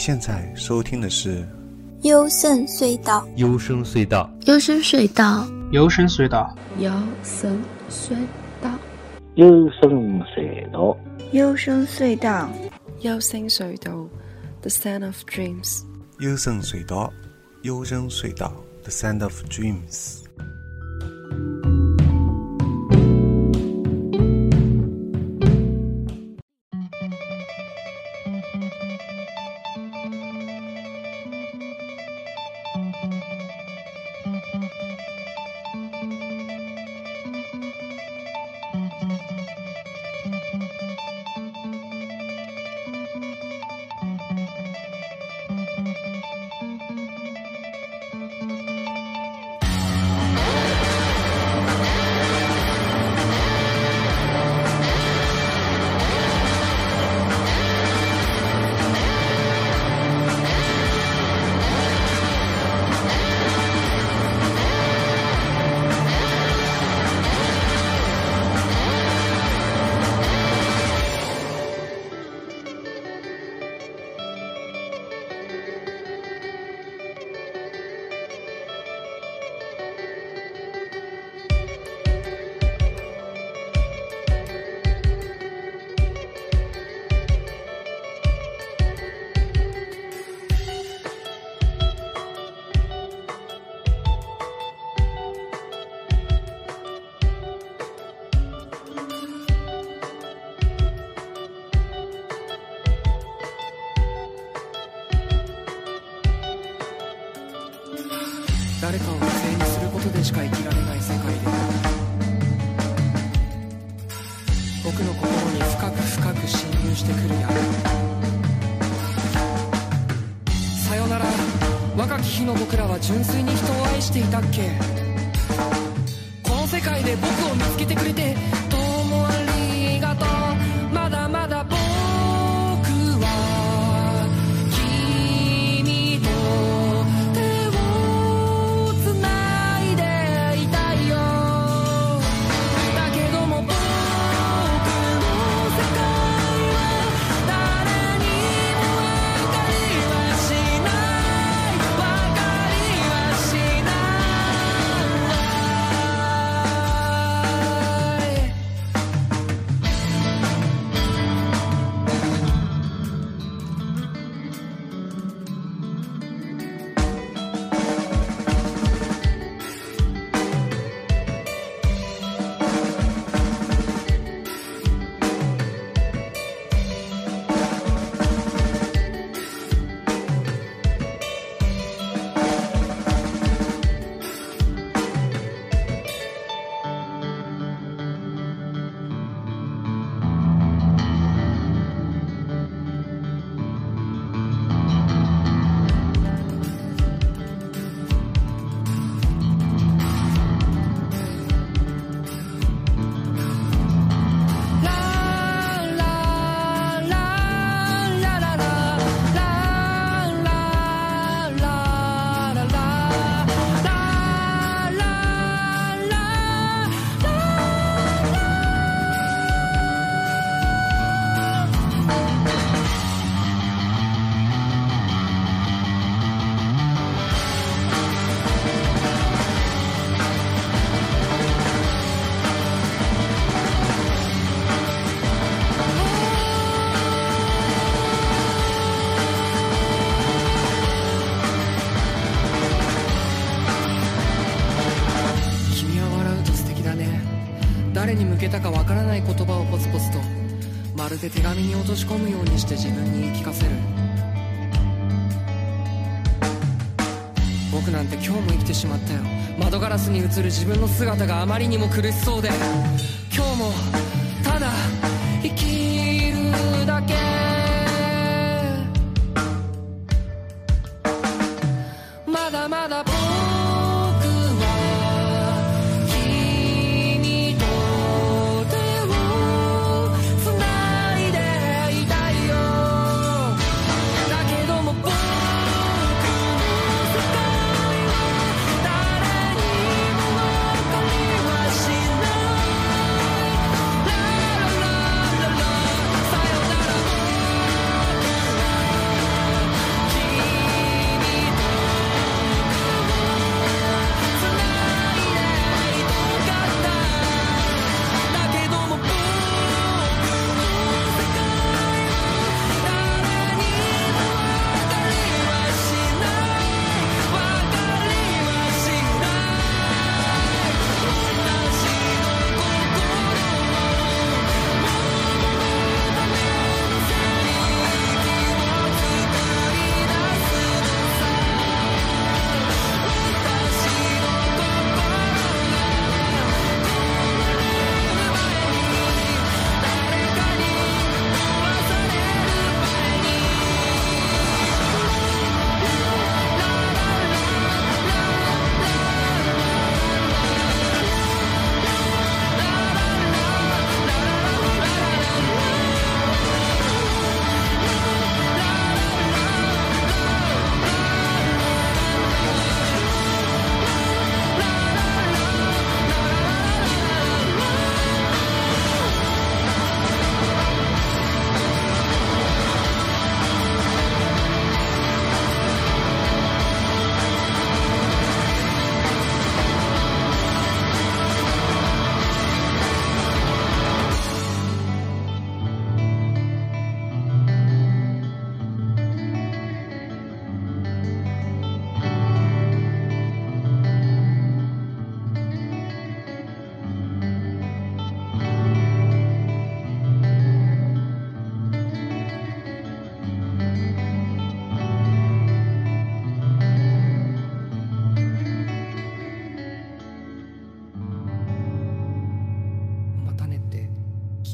现在收听的是《幽深隧道》。幽深隧道，幽深隧道，幽深隧道，幽深隧道，幽深隧道，幽深隧道，幽深隧道，The Sound of Dreams。幽深隧道，幽深隧道，The Sound of Dreams。誰かを犠牲にすることでしか生きられない世界で僕の心に深く深く侵入してくる闇さよなら若き日の僕らは純粋に人を愛していたっけ。この世界で僕を見つけてくれてとし込むようにして自分に言い聞かせる。僕なんて今日も生きてしまったよ。窓ガラスに映る自分の姿があまりにも苦しそうで。今日も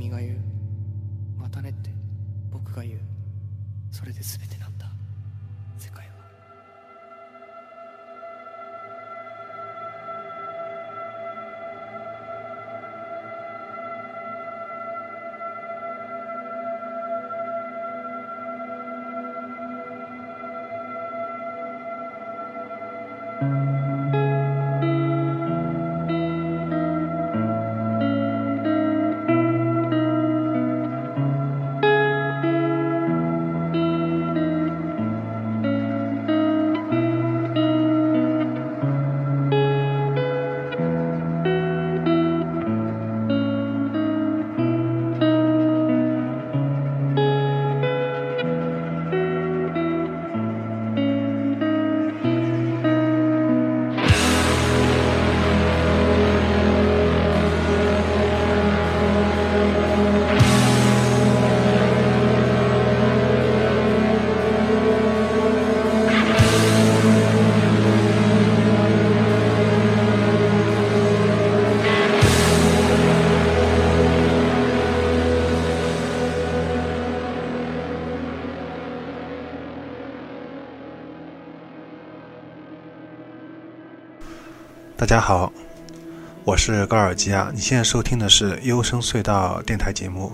君が言う。またねって僕が言う。それで全てなんだ。世界は。大家好，我是高尔基亚。你现在收听的是优声隧道电台节目。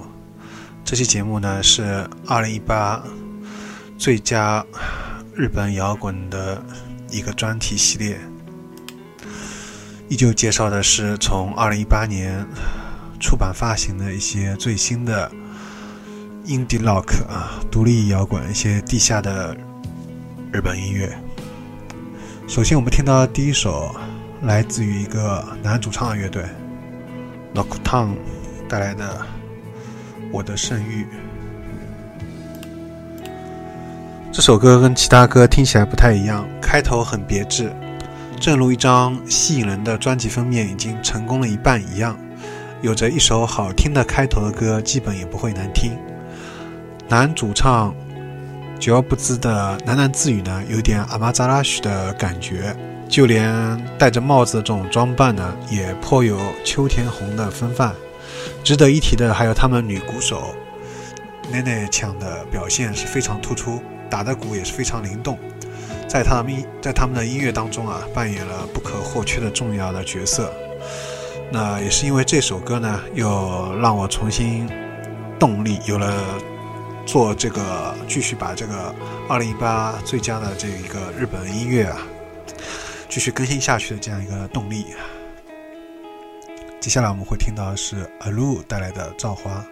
这期节目呢是2018最佳日本摇滚的一个专题系列，依旧介绍的是从2018年出版发行的一些最新的 indie rock 啊，独立摇滚一些地下的日本音乐。首先，我们听到第一首。来自于一个男主唱的乐队 Nocturne 带来的《我的圣域》。这首歌跟其他歌听起来不太一样，开头很别致，正如一张吸引人的专辑封面已经成功了一半一样。有着一首好听的开头的歌，基本也不会难听。男主唱久而不知的喃喃自语呢，有点阿玛扎拉许的感觉。就连戴着帽子的这种装扮呢，也颇有秋田红的风范。值得一提的还有他们女鼓手奈奈腔的表现是非常突出，打的鼓也是非常灵动，在他们在他们的音乐当中啊，扮演了不可或缺的重要的角色。那也是因为这首歌呢，又让我重新动力有了做这个继续把这个二零一八最佳的这一个日本音乐啊。继续更新下去的这样一个动力。接下来我们会听到的是阿露带来的《造花》。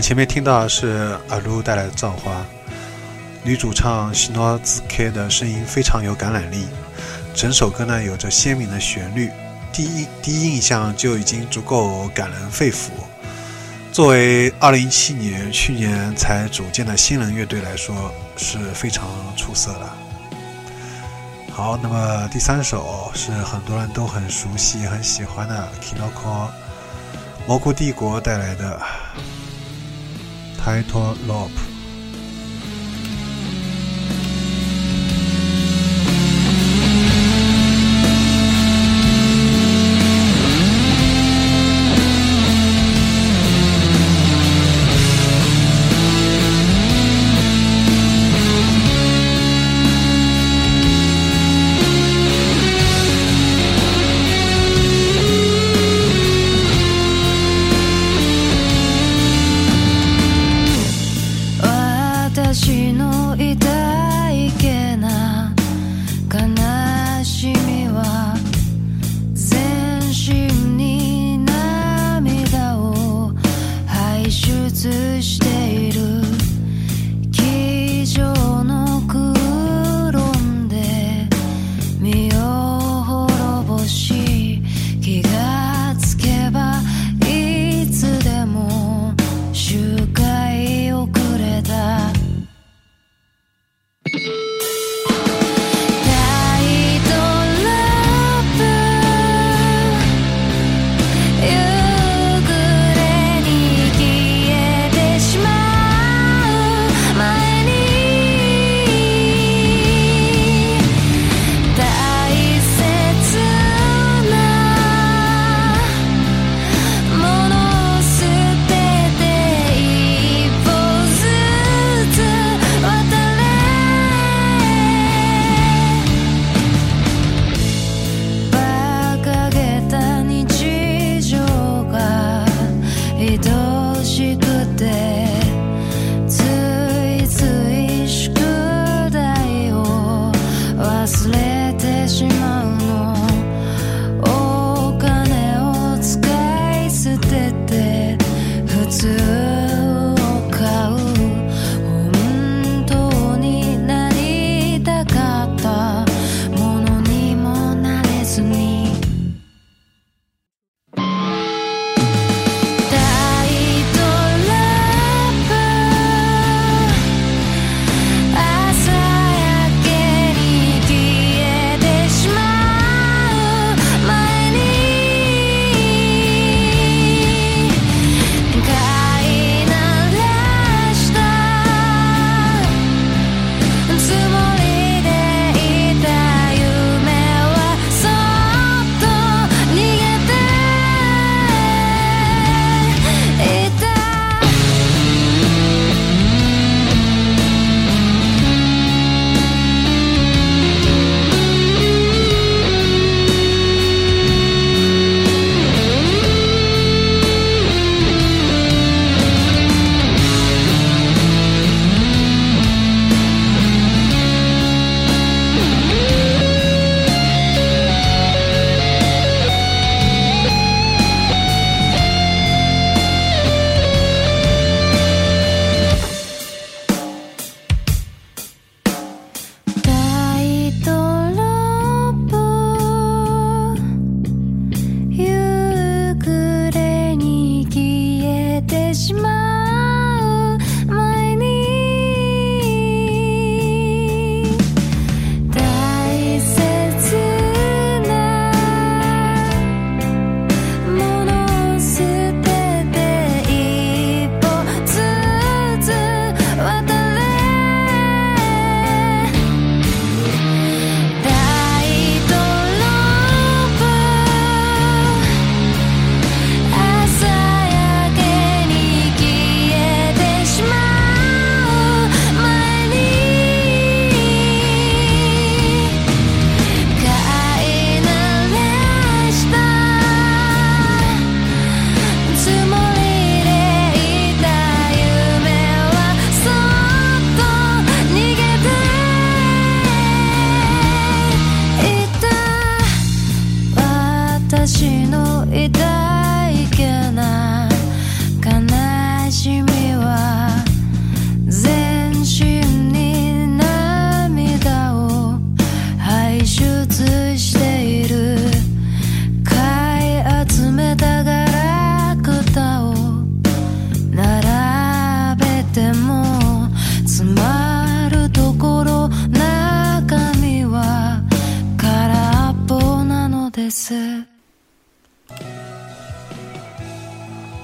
前面听到是阿鲁带来的《造花》，女主唱西诺兹 K 的声音非常有感染力，整首歌呢有着鲜明的旋律，第一第一印象就已经足够感人肺腑。作为2017年去年才组建的新人乐队来说，是非常出色的。好，那么第三首是很多人都很熟悉、很喜欢的 Kinoko 蘑菇帝国带来的《Title Lorp. just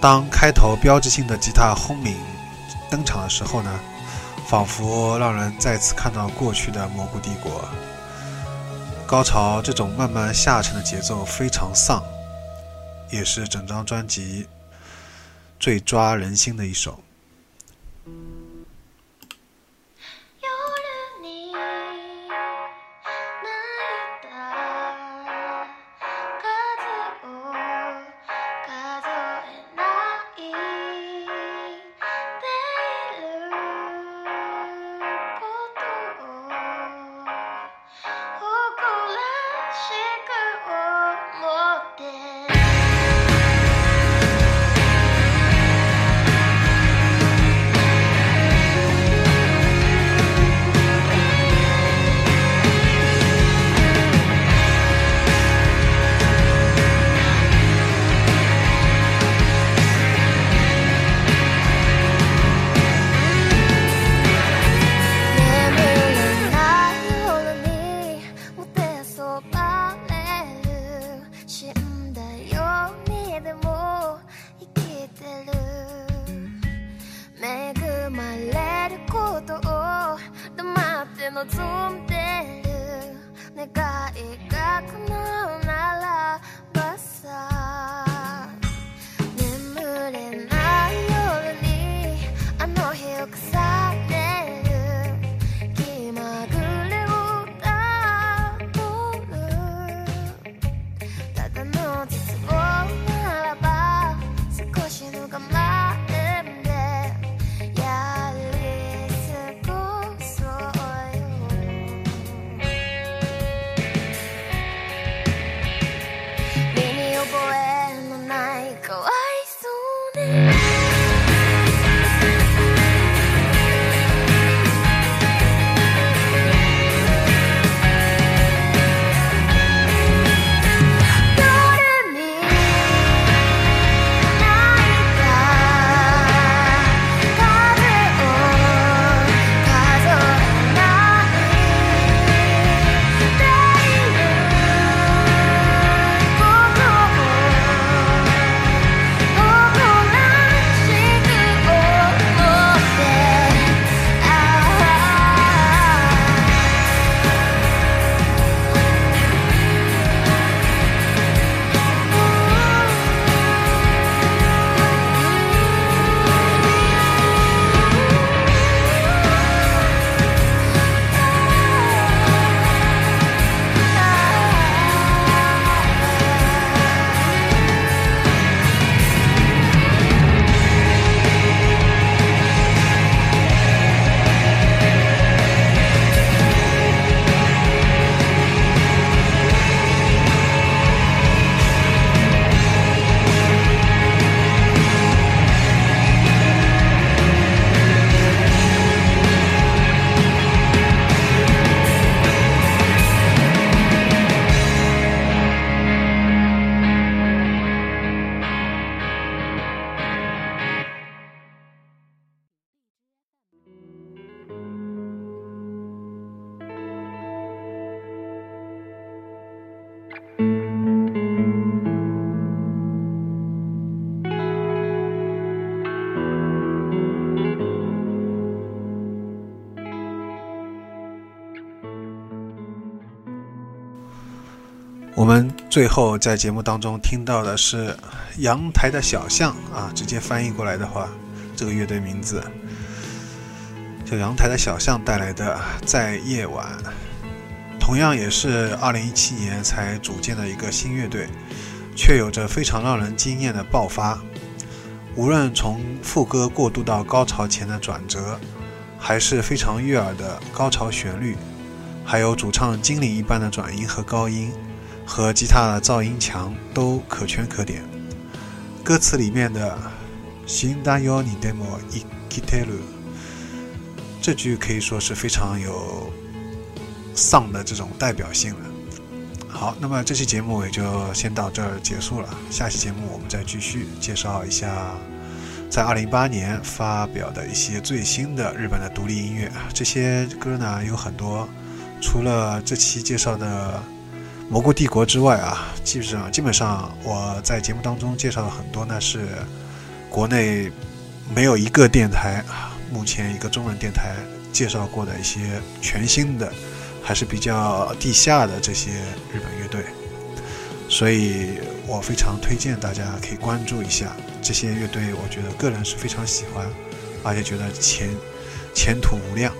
当开头标志性的吉他轰鸣登场的时候呢，仿佛让人再次看到过去的蘑菇帝国。高潮这种慢慢下沉的节奏非常丧，也是整张专辑最抓人心的一首。 너 좀 때 내가 이 最后在节目当中听到的是《阳台的小巷》啊，直接翻译过来的话，这个乐队名字叫《阳台的小巷》带来的《在夜晚》，同样也是2017年才组建的一个新乐队，却有着非常让人惊艳的爆发。无论从副歌过渡到高潮前的转折，还是非常悦耳的高潮旋律，还有主唱精灵一般的转音和高音。和吉他的噪音墙都可圈可点。歌词里面的“新だよにでも生きてる”这句可以说是非常有丧的这种代表性了。好，那么这期节目也就先到这儿结束了。下期节目我们再继续介绍一下在2018年发表的一些最新的日本的独立音乐。这些歌呢有很多，除了这期介绍的。 蘑菇帝国之外啊，基本上基本上我在节目当中介绍了很多呢，是国内没有一个电台啊，目前一个中文电台介绍过的一些全新的，还是比较地下的这些日本乐队，所以我非常推荐大家可以关注一下这些乐队。我觉得个人是非常喜欢，而且觉得前前途无量，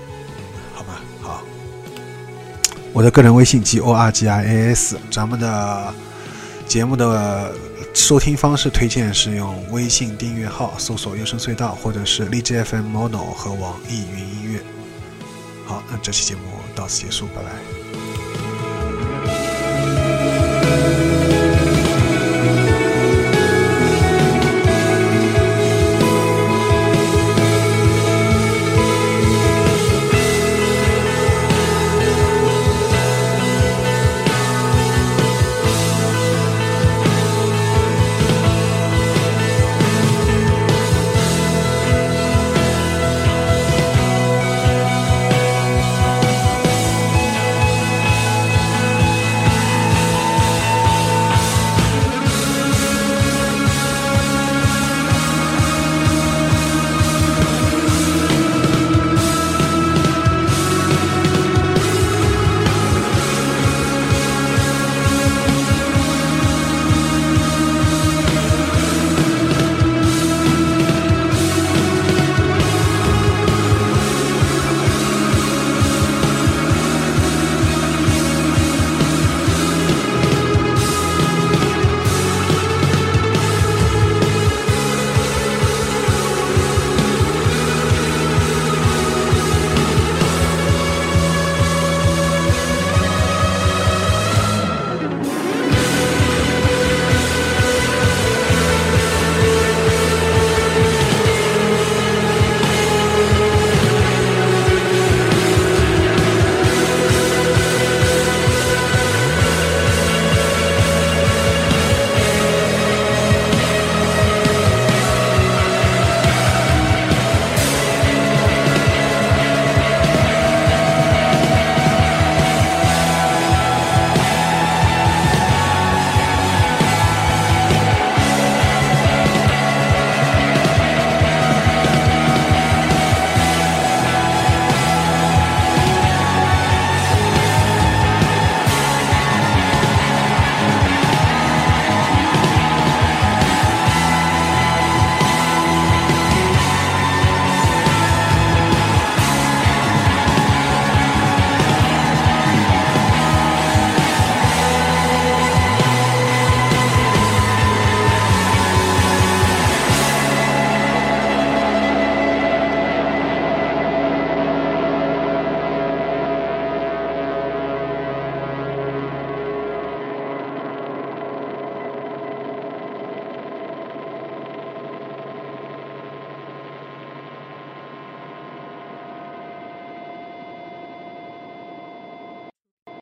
好吗？好，我的个人微信 g o r g i a s，咱们的节目的收听方式推荐是用微信订阅号搜索“优声隧道”或者是荔枝 FM Mono 和网易云音乐。好，那这期节目到此结束，拜拜。